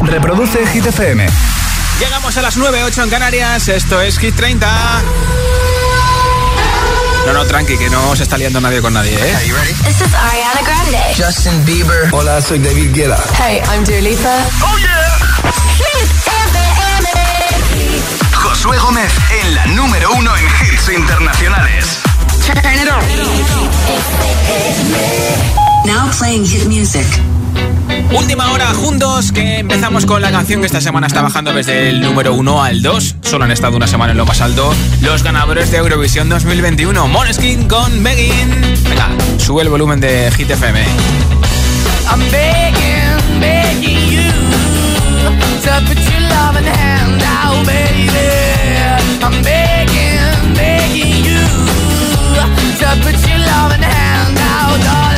Reproduce Hit FM. Llegamos a las 9.08 en Canarias. Esto es Hit 30. No, no, tranqui, que no se está liando nadie con nadie, ¿eh? Ready? This is Ariana Grande. Justin Bieber. Hola, soy David Guetta. Hey, I'm Dua Lipa. Oh yeah. Hit FM. Josué Gómez en la número uno en hits internacionales. Turn it on. Now playing hit music. Última hora juntos, que empezamos con la canción que esta semana está bajando desde el número 1 al 2. Solo han estado una semana en lo más alto. Los ganadores de Eurovisión 2021, Moleskine con Begin. Venga, sube el volumen de Hit FM. I'm begging, begging you to put your love in hand out, baby. I'm begging, begging you to put your love in hand out, darling.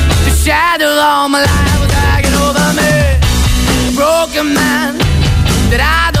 shadow all my life was dragging over me. A broken man that I don't.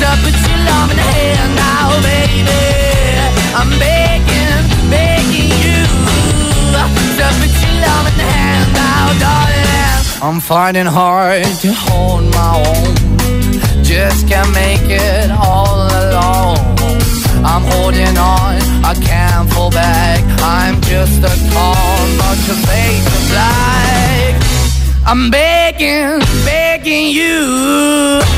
to put your love in the hand now, baby. I'm begging, begging you to put your love in the hand now, darling. I'm finding hard to hold my own. Just can't make it all alone. I'm holding on, I can't fall back. I'm just a call, not to fade to black. I'm begging, begging you.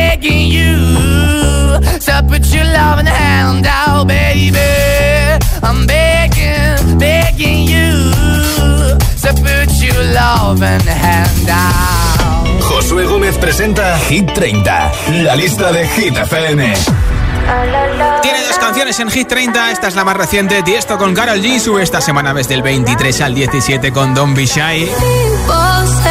you. To put your loving hand out, baby. I'm begging, begging you. To put your loving hand out. Josué Gómez presenta Hit 30, la lista de Hit FM. Tiene dos canciones en Hit 30. Esta es la más reciente. Tiesto con Carol G. Sube esta semana desde el 23 al 17 con Don't Be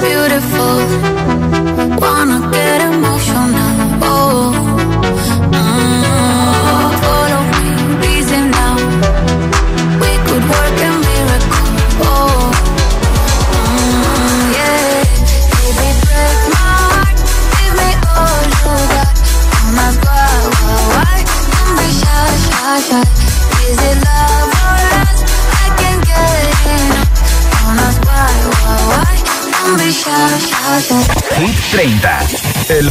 beautiful wanna get emotional oh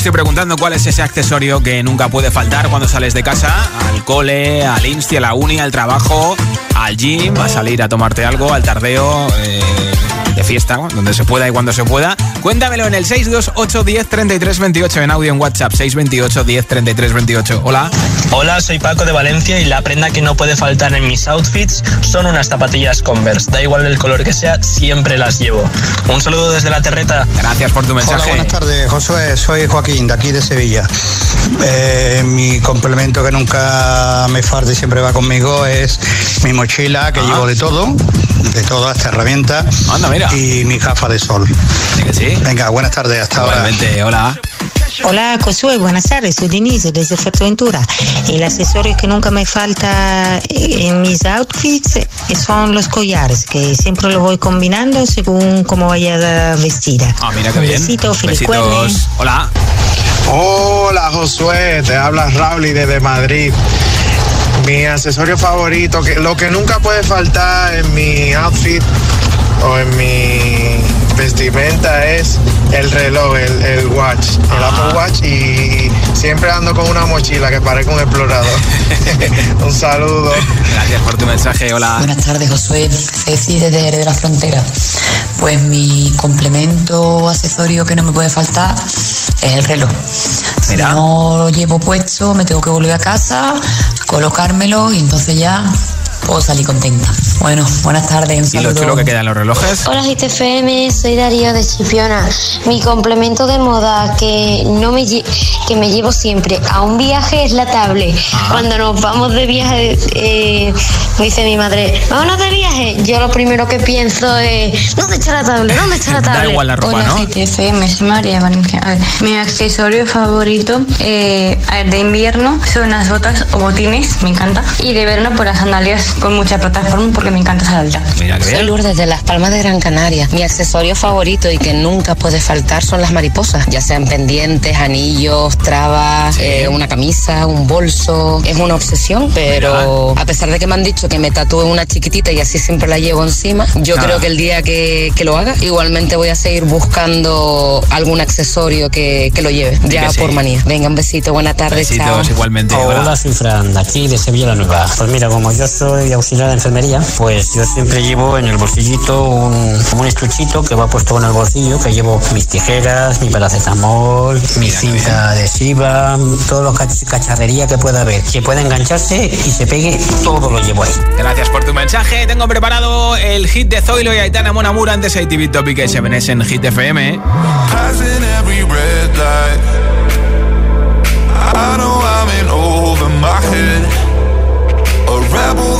estoy preguntando cuál es ese accesorio que nunca puede faltar cuando sales de casa, al cole, al insti, a la uni, al trabajo, al gym, a salir a tomarte algo, al tardeo, eh, de fiesta, donde se pueda y cuando se pueda. Cuéntamelo en el 628 10 33 28 en audio en WhatsApp 628 10 33 28. Hola. Hola, soy Paco de Valencia y la prenda que no puede faltar en mis outfits son unas zapatillas Converse. Da igual el color que sea, siempre las llevo. Un saludo desde la terreta. Gracias por tu Hola, mensaje. buenas tardes, Josué. Soy Joaquín, de aquí de Sevilla. Eh, mi complemento que nunca me falta y siempre va conmigo es mi mochila, que Ah. llevo de todo, de todo, hasta herramientas. Anda, mira. Y mi gafa de sol. Sí que sí. Venga, buenas tardes, hasta ahora. Igualmente, hola. Hola Josué, buenas tardes, soy Denise desde Fuerteventura. El accesorio que nunca me falta en mis outfits son los collares, que siempre los voy combinando según cómo vaya vestida. Ah, mira qué bien. besito, feliz. Hola. Hola Josué, te habla Rauli desde Madrid. Mi accesorio favorito, que lo que nunca puede faltar en mi outfit o en mi vestimenta es el reloj, el, el watch, el Apple Watch y siempre ando con una mochila que parezca un explorador. un saludo. Gracias por tu mensaje. Hola. Buenas tardes, Josué. Ceci desde Jerez de la Frontera. Pues mi complemento accesorio que no me puede faltar es el reloj. Si Mira. no lo llevo puesto, me tengo que volver a casa, colocármelo y entonces ya puedo salir contenta. Bueno, buenas tardes. Un ¿Y lo saludo. chulo que quedan los relojes? Hola GTFM, soy Darío de Chipiona. Mi complemento de moda que no me lle- que me llevo siempre a un viaje es la tablet. Cuando nos vamos de viaje, eh, me dice mi madre, vámonos de viaje. Yo lo primero que pienso es, ¿dónde está la tablet? ¿Dónde está la Da tablet? igual la ropa, Hola ¿no? GTFM, soy María Valencia. A ver, mi accesorio favorito eh, de invierno son las botas o botines, me encanta. Y de verano por las sandalias con mucha plataforma porque me encanta saltar. Mira qué Soy. Lourdes de Las Palmas de Gran Canaria. Mi accesorio favorito y que nunca puede faltar son las mariposas, ya sean pendientes, anillos, trabas, eh, una camisa, un bolso. Es una obsesión, pero a pesar de que me han dicho que me tatúe una chiquitita y así siempre la llevo encima, yo Ah. creo que el día que, que lo haga, igualmente voy a seguir buscando algún accesorio que, que lo lleve, ya sí. por manía. Venga, un besito, buena tarde, chao. Besitos igualmente. Hola, Hola. soy Fran, de aquí de Sevilla la Nueva. Pues mira, como yo soy auxiliar de enfermería, pues yo siempre llevo en el bolsillito un, un estuchito que va puesto en el bolsillo, que llevo mis tijeras, mi paracetamol, mi cinta adhesiva, todo lo cach- cacharrería que pueda haber, que pueda engancharse y se pegue, todo lo llevo ahí. Gracias por tu mensaje. Tengo preparado el hit de Zoilo y Aitana Monamura antes ATV Topic y 7 en Hit FM. Passing every red light. I know I'm in over my head. A rebel that I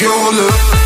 Your love.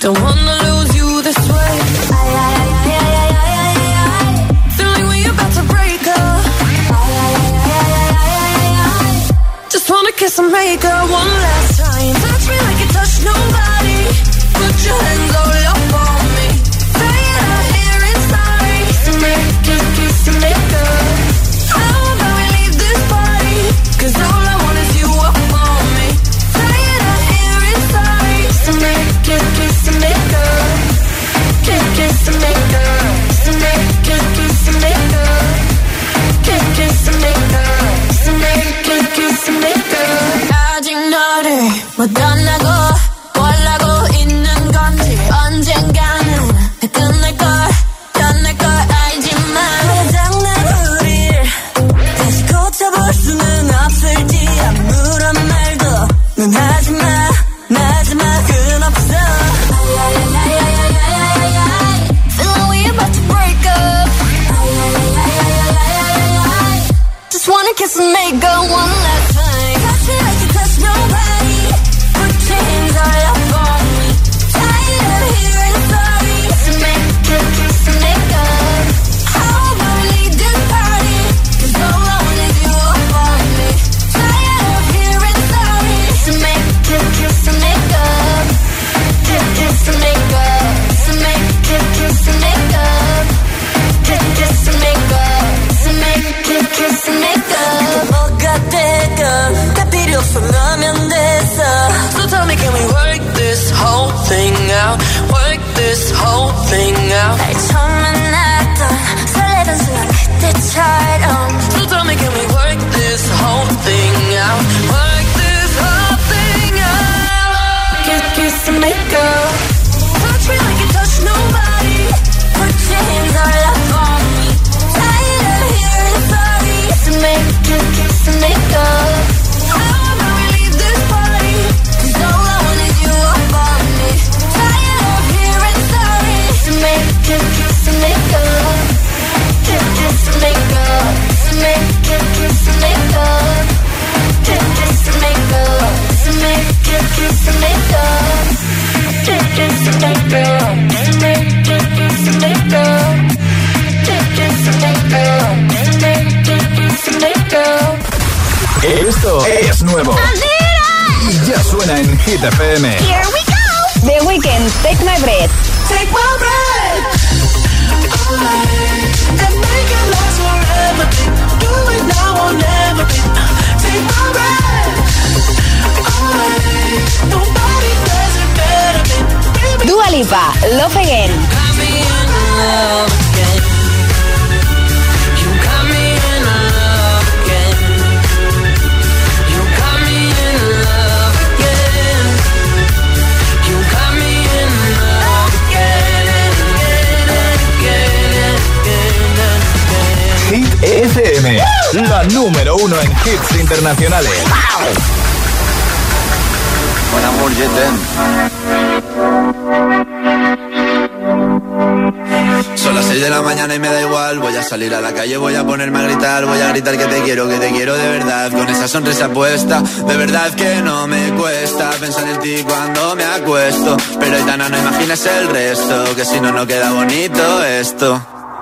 Don't wanna lose you this way. I, I, I, I, I, I, I, we about to break up. I, I, I, I, I, I, I, Just wanna kiss and make her one last. Esto es nuevo. Y ya suena en Hit FM. Here we go. The Weekend, Take My Breath. Take my breath And make it last forever Do it now or never Take my breath Nobody does it better Dua Lipa, Love Again. La número uno en hits internacionales. Buen amor, Son las 6 de la mañana y me da igual. Voy a salir a la calle, voy a ponerme a gritar. Voy a gritar que te quiero, que te quiero de verdad. Con esa sonrisa puesta, de verdad que no me cuesta pensar en ti cuando me acuesto. Pero Aitana, no imaginas el resto, que si no, no queda bonito esto.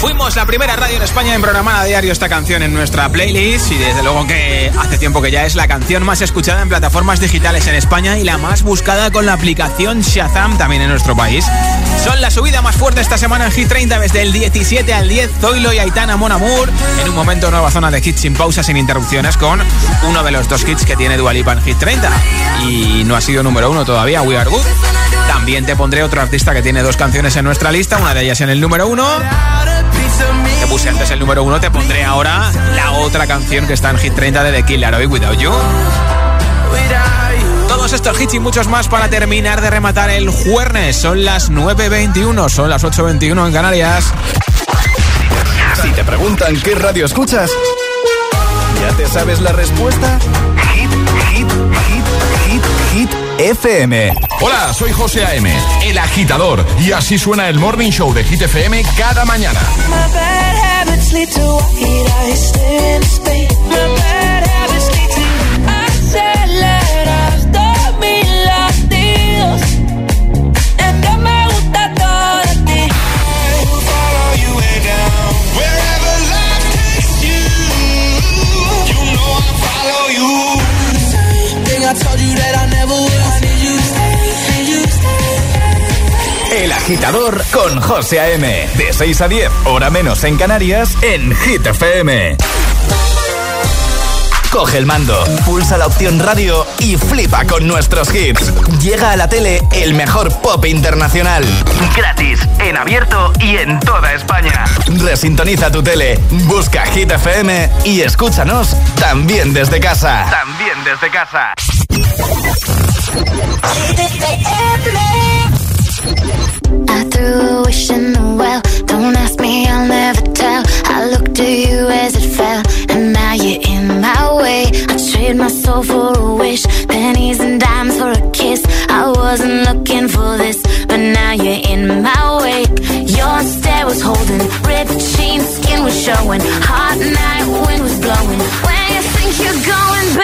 Fuimos la primera radio en España en programar a diario esta canción en nuestra playlist. Y desde luego que hace tiempo que ya es la canción más escuchada en plataformas digitales en España y la más buscada con la aplicación Shazam también en nuestro país. Son la subida más fuerte esta semana en Hit 30 desde el 17 al 10. Zoilo y Aitana Mon Amour. En un momento, nueva zona de hits sin pausa, sin interrupciones, con uno de los dos hits que tiene Dualipa en Hit 30. Y no ha sido número uno todavía, We Are Good. También te pondré otro artista que tiene dos canciones en nuestra lista, una de ellas en el número uno. Te puse antes el número uno, te pondré ahora la otra canción que está en Hit 30 de The Killer, Hoy Without You. Todos estos hits y muchos más para terminar de rematar el jueves. Son las 9.21, son las 8.21 en Canarias. Si te preguntan qué radio escuchas, ¿ya te sabes la respuesta? Hit, hit, hit, hit, hit FM. Hola, soy José A.M., el agitador, y así suena el Morning Show de Hit FM cada mañana. Con José A.M. De 6 a 10, hora menos en Canarias, en Hit FM. Coge el mando, pulsa la opción radio y flipa con nuestros hits. Llega a la tele el mejor pop internacional. Gratis, en abierto y en toda España. Resintoniza tu tele, busca Hit FM y escúchanos también desde casa. También desde casa. I threw a wish in the well. Don't ask me, I'll never tell. I looked to you as it fell, and now you're in my way. I trade my soul for a wish, pennies and dimes for a kiss. I wasn't looking for this, but now you're in my way. Your stare was holding, ripped jeans, skin was showing. Hot night, wind was blowing. Where you think you're going?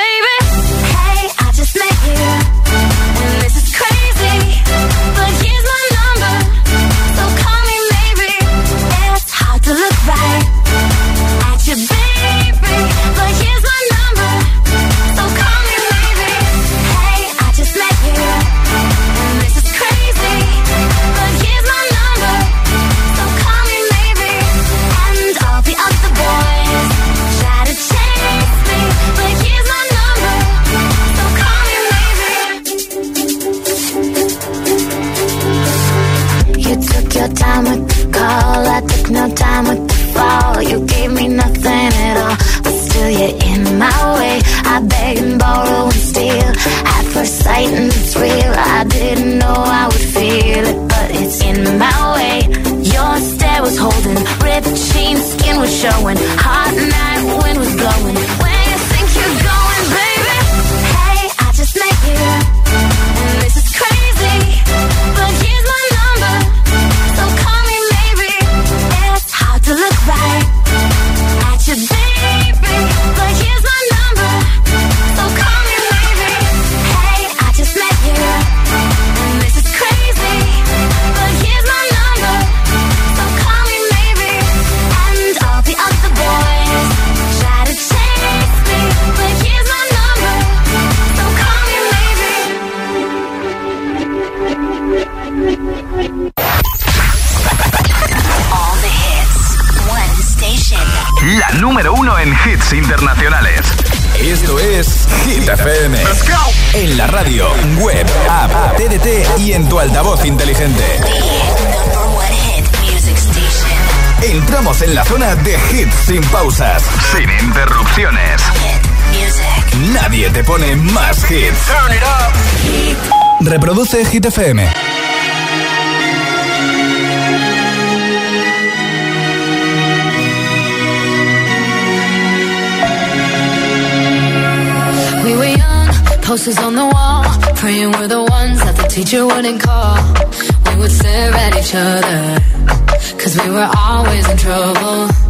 No time with the fall. You gave me nothing at all, but still you're in my way. pone más hits. Turn it up. Reproduce Hit FM. We were young, posters on the wall, praying we're the ones that the teacher wouldn't call. We would stare at each other, cause we were always in trouble.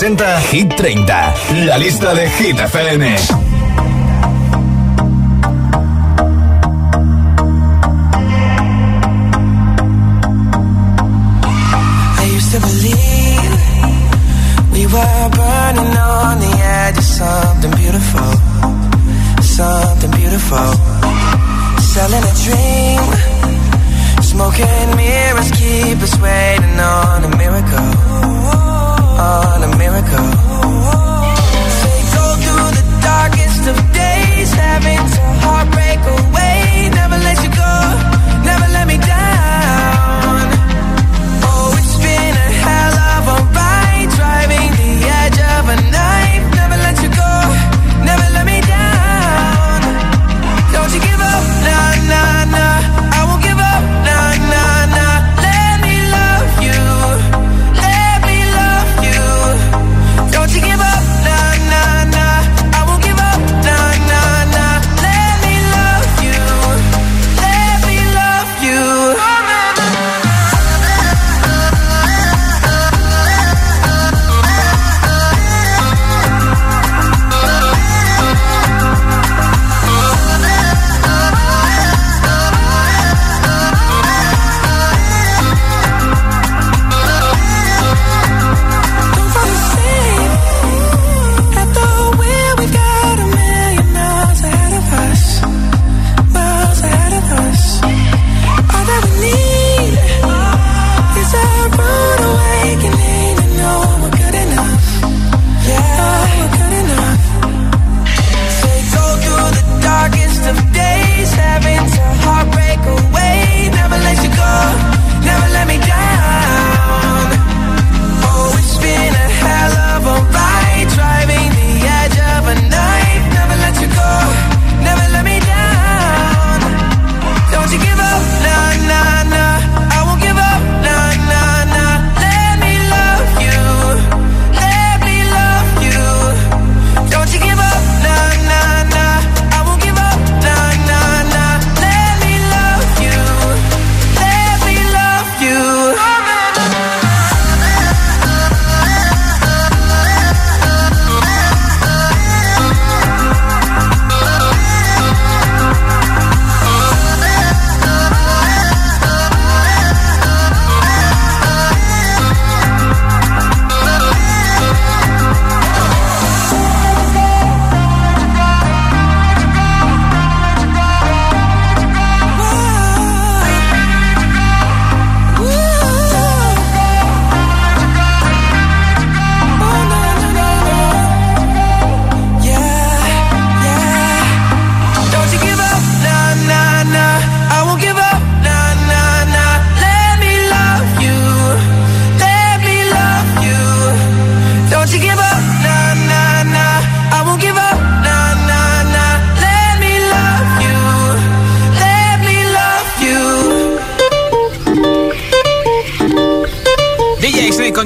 presenta Hit 30, la lista de Hit FM. I used to believe we were burning on the edge of something beautiful, something beautiful. Selling a dream, smoking mirrors. America.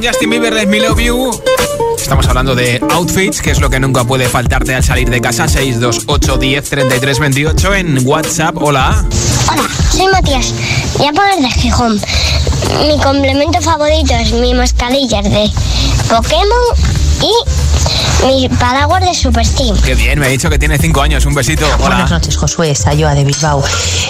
Justin Bieber, Me Love You. Estamos hablando de outfits, que es lo que nunca puede faltarte al salir de casa. 628 10 33 28 en WhatsApp. Hola. Hola, soy Matías. Voy a poner de Gijón. Mi complemento favorito es mi mascarilla de Pokémon y mi paraguas de Super Steam. Qué bien, me ha dicho que tiene 5 años. Un besito. Hola. Buenas noches, Josué, Sayoa de Bilbao.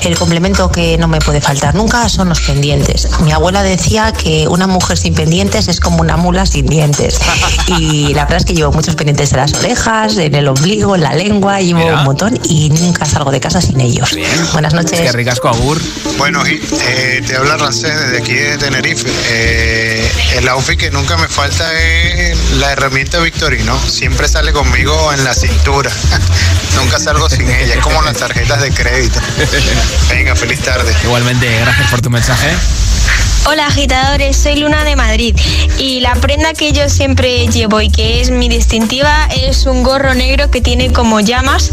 El complemento que no me puede faltar nunca son los pendientes. Mi abuela decía que una mujer sin pendientes es como una mula sin dientes. Y la verdad es que llevo muchos pendientes en las orejas, en el ombligo, en la lengua, llevo Mira. un montón y nunca salgo de casa sin ellos. Buenas noches. Qué ricasco, Agur. Bueno, eh, te habla Rancés desde aquí de Tenerife. Eh, el outfit que nunca me falta es la herramienta Victorino. Siempre sale conmigo en la cintura. nunca salgo sin ella. Es como las tarjetas de crédito. Venga, feliz tarde. Igualmente, gracias por tu mensaje. Hola agitadores, soy Luna de Madrid y la prenda que yo siempre llevo y que es mi distintiva es un gorro negro que tiene como llamas,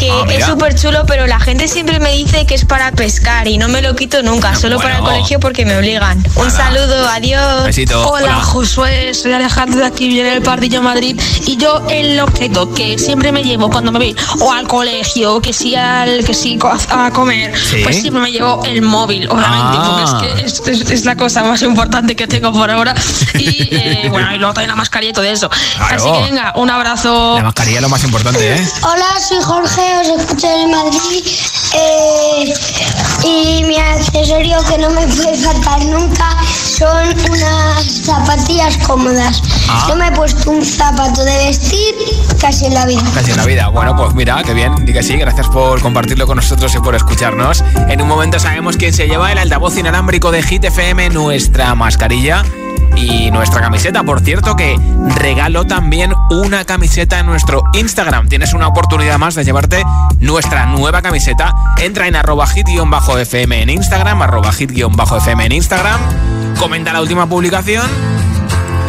que Ah, es súper chulo, pero la gente siempre me dice que es para pescar y no me lo quito nunca, solo para el colegio porque me obligan. Un saludo, adiós. Besito. Hola, Hola. Josué, soy Alejandro de aquí, viene el Pardillo Madrid. Y yo el objeto que siempre me llevo cuando me voy o al colegio, que sí al que sí a comer, Sí. pues siempre me llevo el móvil, obviamente, Ah. porque es que es, es- es la cosa más importante que tengo por ahora. Y eh, bueno, y luego también la mascarilla y todo eso. Claro. Así que venga, un abrazo. La mascarilla es lo más importante, ¿eh? Hola, soy Jorge, os escucho de Madrid. eh, y mi accesorio que no me puede faltar nunca son unas zapatillas cómodas. Ah. No me he puesto un zapato de vestir casi en la vida. Casi en la vida. Bueno, pues mira, qué bien. Di que sí, gracias por compartirlo con nosotros y por escucharnos. En un momento sabemos quién se lleva el altavoz inalámbrico de Hit FM, nuestra mascarilla y nuestra camiseta. Por cierto, que regalo también una camiseta en nuestro Instagram. Tienes una oportunidad más de llevarte nuestra nueva camiseta. Entra en arroba hit-fm en Instagram, arroba hit-fm en Instagram. Comenta la última publicación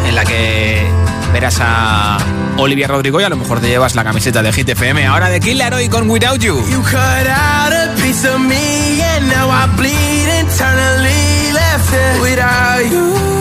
en la que verás a Olivia Rodrigo y a lo mejor te llevas la camiseta de Hit FM. Ahora de Killer Hoy con Without You. You out of I without you,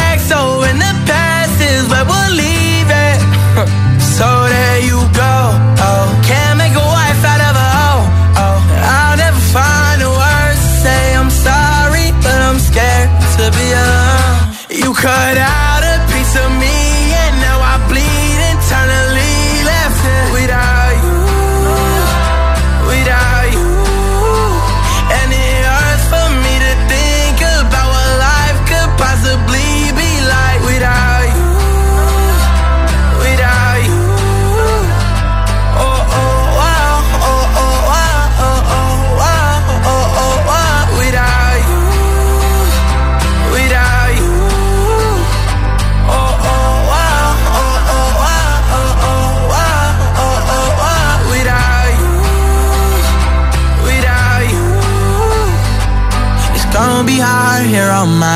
So in the past is where we'll leave it. so there you go. Oh, can't make a wife out of a hoe. Oh, I'll never find the words to say I'm sorry, but I'm scared to be alone. You cut out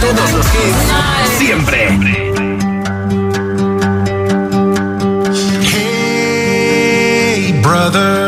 Todos los hits. Siempre. Hey, brother.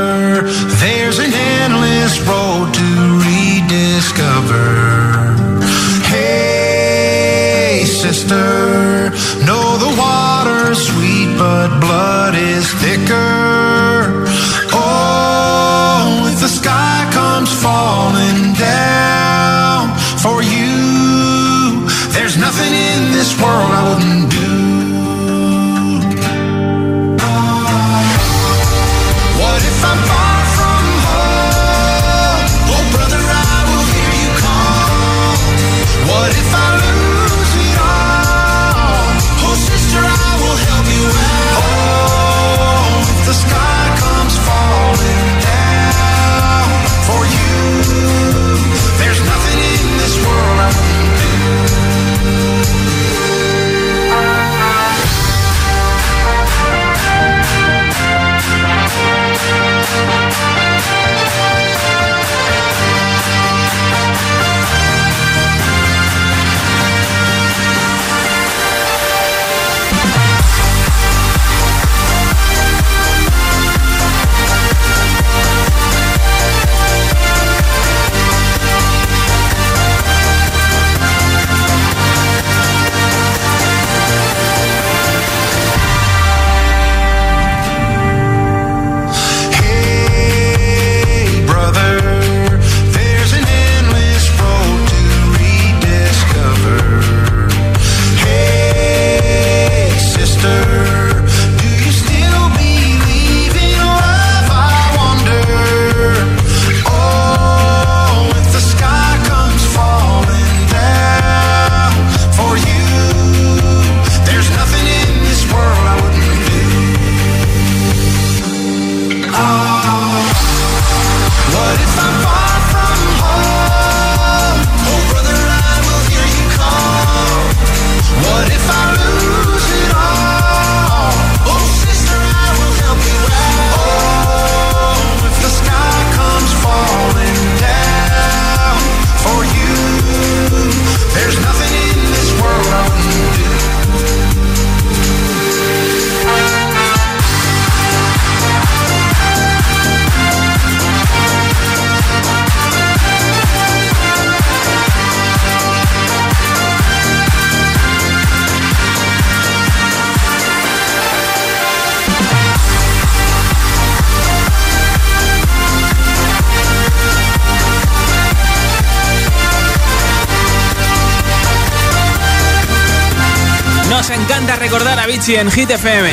En Hit FM.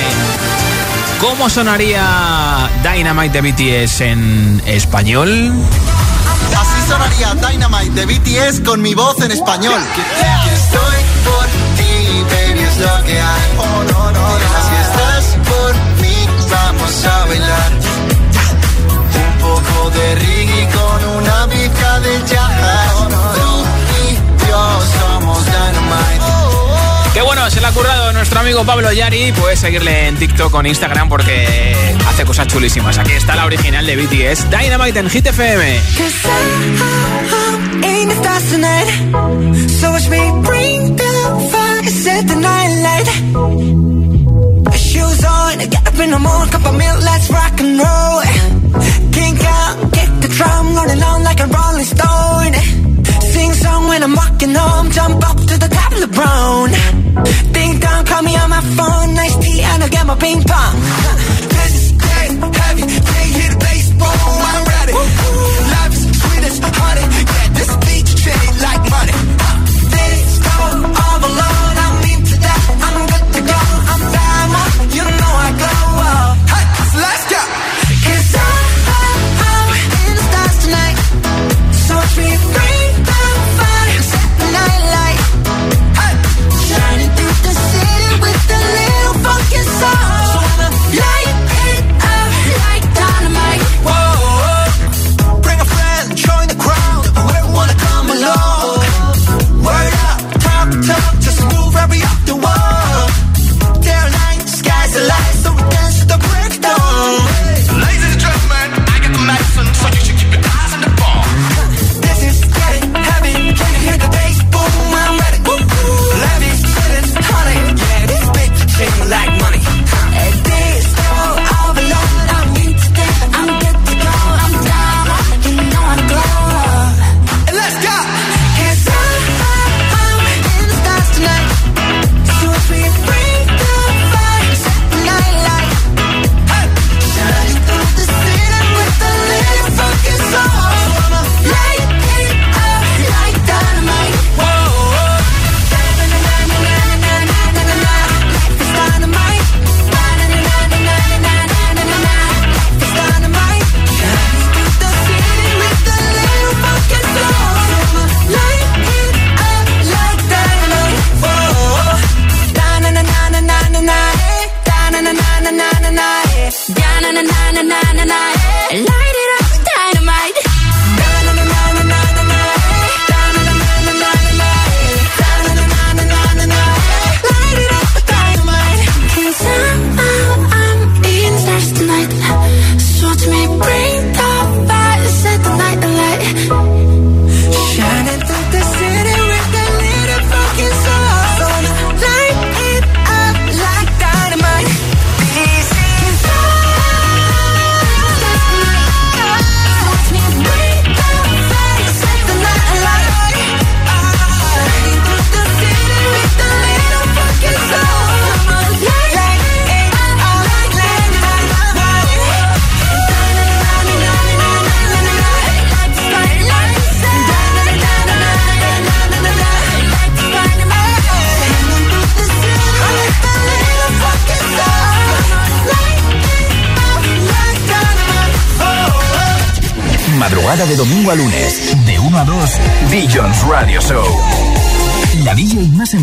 ¿Cómo sonaría Dynamite BTS en español? Así sonaría Dynamite BTS con mi voz en español. A bailar. Un poco de con una de. se la ha currado nuestro amigo Pablo Yari. Puedes seguirle en TikTok o en Instagram porque hace cosas chulísimas. Aquí está la original de BTS, Dynamite en Hit FM. sing song when I'm walking home. Jump up to the top of the. call me on my phone. Nice tea, and I'll get my ping pong.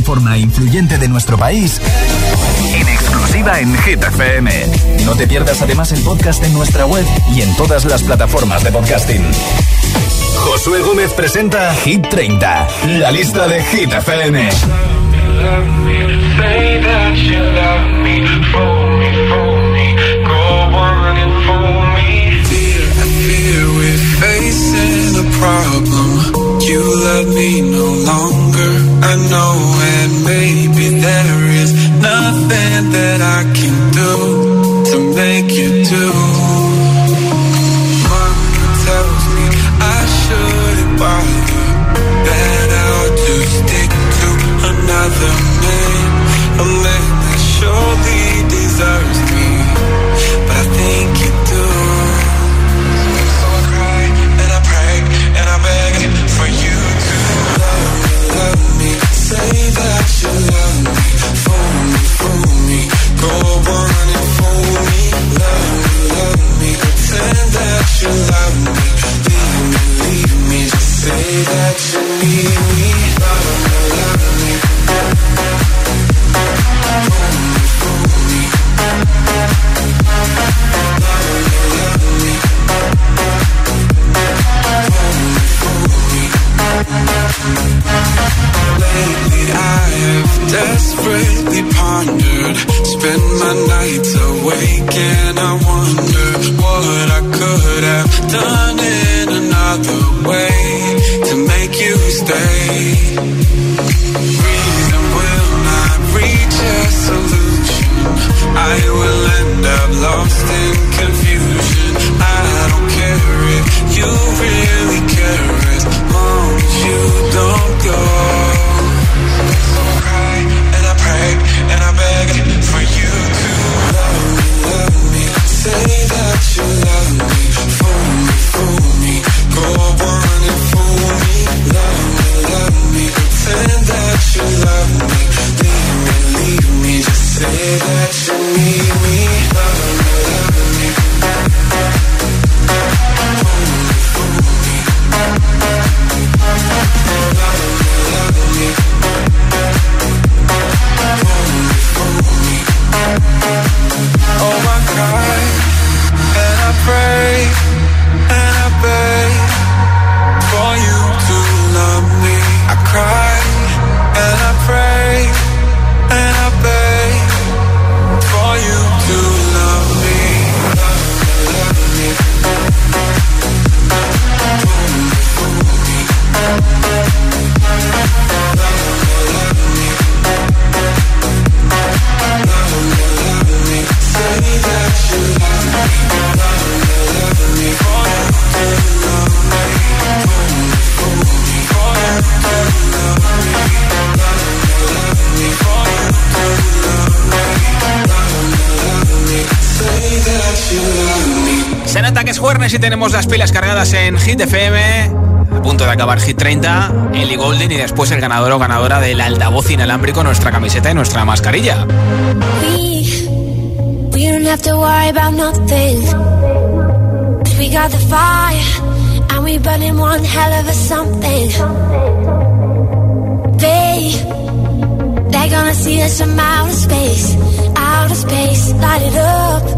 forma influyente de nuestro país, en exclusiva en Hit FM. No te pierdas además el podcast en nuestra web y en todas las plataformas de podcasting. Josué Gómez presenta Hit 30, la lista de Hit FM. You love me no longer. si tenemos las pilas cargadas en Hit FM. A punto de acabar Hit 30, Ellie Golden y después el ganador o ganadora del altavoz inalámbrico, nuestra camiseta y nuestra mascarilla. We, we don't have to worry about nothing. We got the fire and we burning one hell of a something. They, they're gonna see us from outer space, outer space, light it up.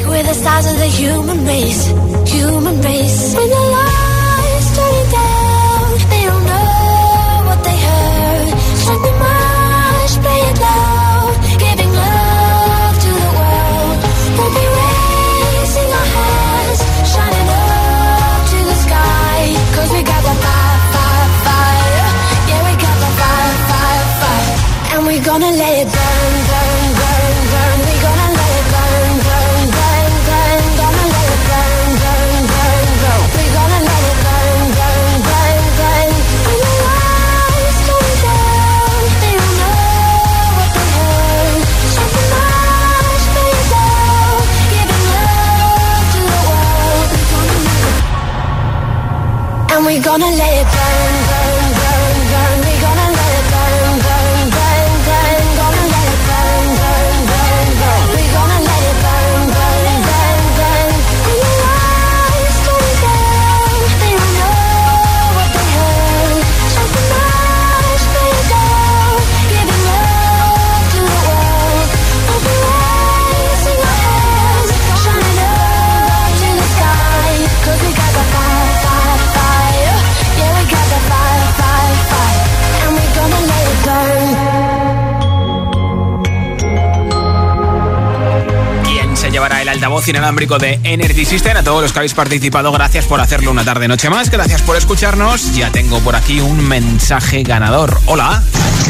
Like we're the size of the human race, human race. When the lights turn down, they don't know what they heard. Strike the march, play it loud, giving love to the world. We'll be raising our hands, shining up to the sky. Cause we got the fire, fire, fire. Yeah, we got the fire, fire, fire. And we're gonna let it burn. and we gonna let it burn. Altavoz inalámbrico de Energy System. A todos los que habéis participado, gracias por hacerlo una tarde noche más. Gracias por escucharnos. Ya tengo por aquí un mensaje ganador. Hola.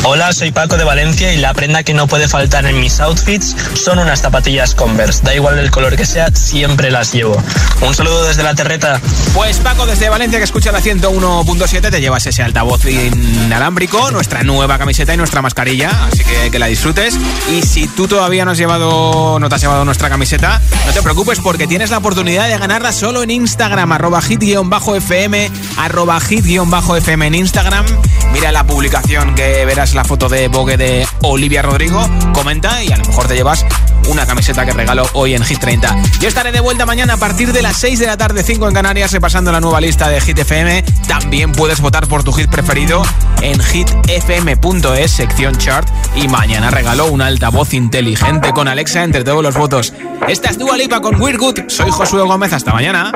Hola, soy Paco de Valencia y la prenda que no puede faltar en mis outfits son unas zapatillas Converse. Da igual el color que sea, siempre las llevo. Un saludo desde la terreta. Pues Paco desde Valencia que escucha la 101.7 te llevas ese altavoz inalámbrico, nuestra nueva camiseta y nuestra mascarilla, así que que la disfrutes. Y si tú todavía no has llevado, no te has llevado nuestra camiseta, no te preocupes porque tienes la oportunidad de ganarla solo en Instagram, arroba hit-fm, arroba hit-fm en Instagram. Mira la publicación que verás la foto de Vogue de Olivia Rodrigo, comenta y a lo mejor te llevas una camiseta que regalo hoy en Hit 30. Yo estaré de vuelta mañana a partir de las 6 de la tarde, 5 en Canarias, repasando la nueva lista de Hit FM. También puedes votar por tu hit preferido en hitfm.es, sección chart. Y mañana regalo un altavoz inteligente con Alexa entre todos los votos. Esta es Dua con Weird Good. Soy Josué Gómez. Hasta mañana.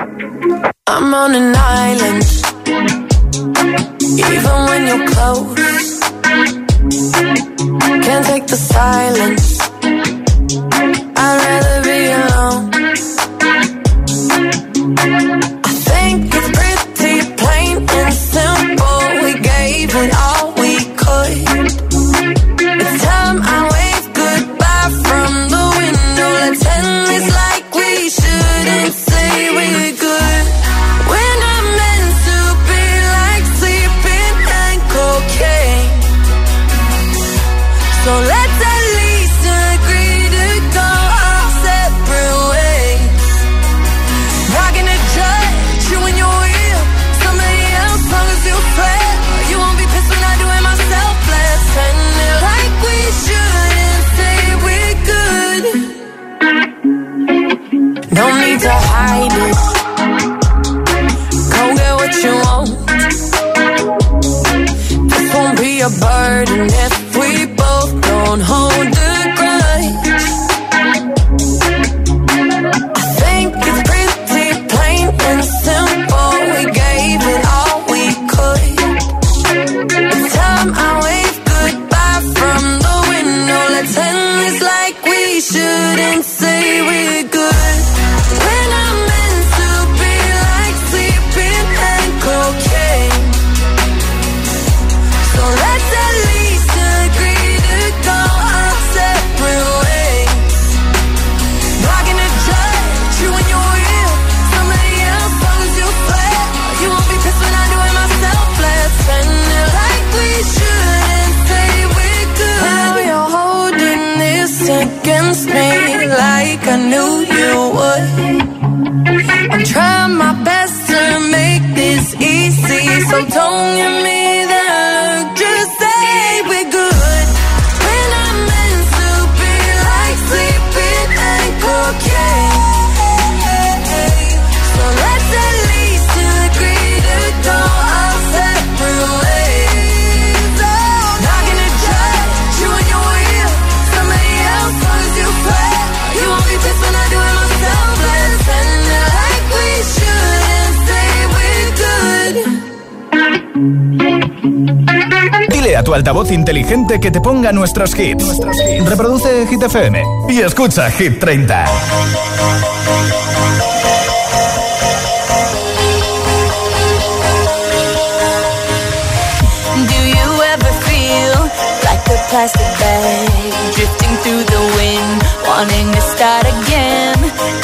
Sometimes you tu altavoz inteligente que te ponga nuestros hits. Reproduce Hit FM y escucha Hit 30. Do you ever feel like a plastic bag drifting through the wind, wanting to start again?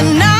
own the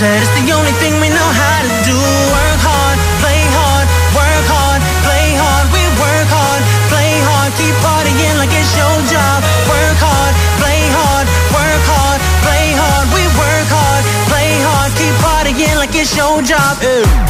Said it's the only thing we know how to do. Work hard, play hard, work hard, play hard. We work hard, play hard, keep partying like it's your job. Work hard, play hard, work hard, play hard. We work hard, play hard, keep partying like it's your job. Ew.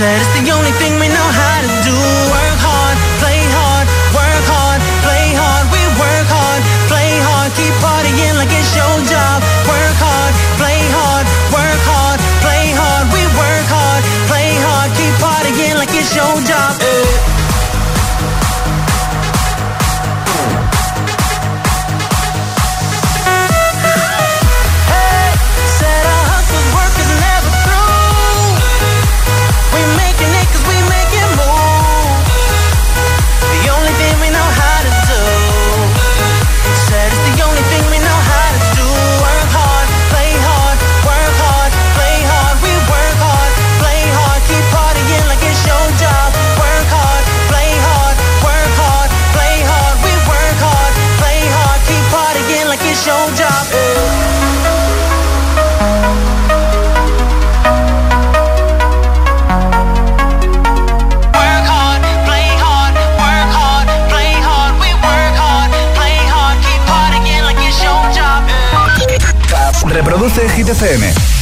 Said it's the only thing 12 GTCM.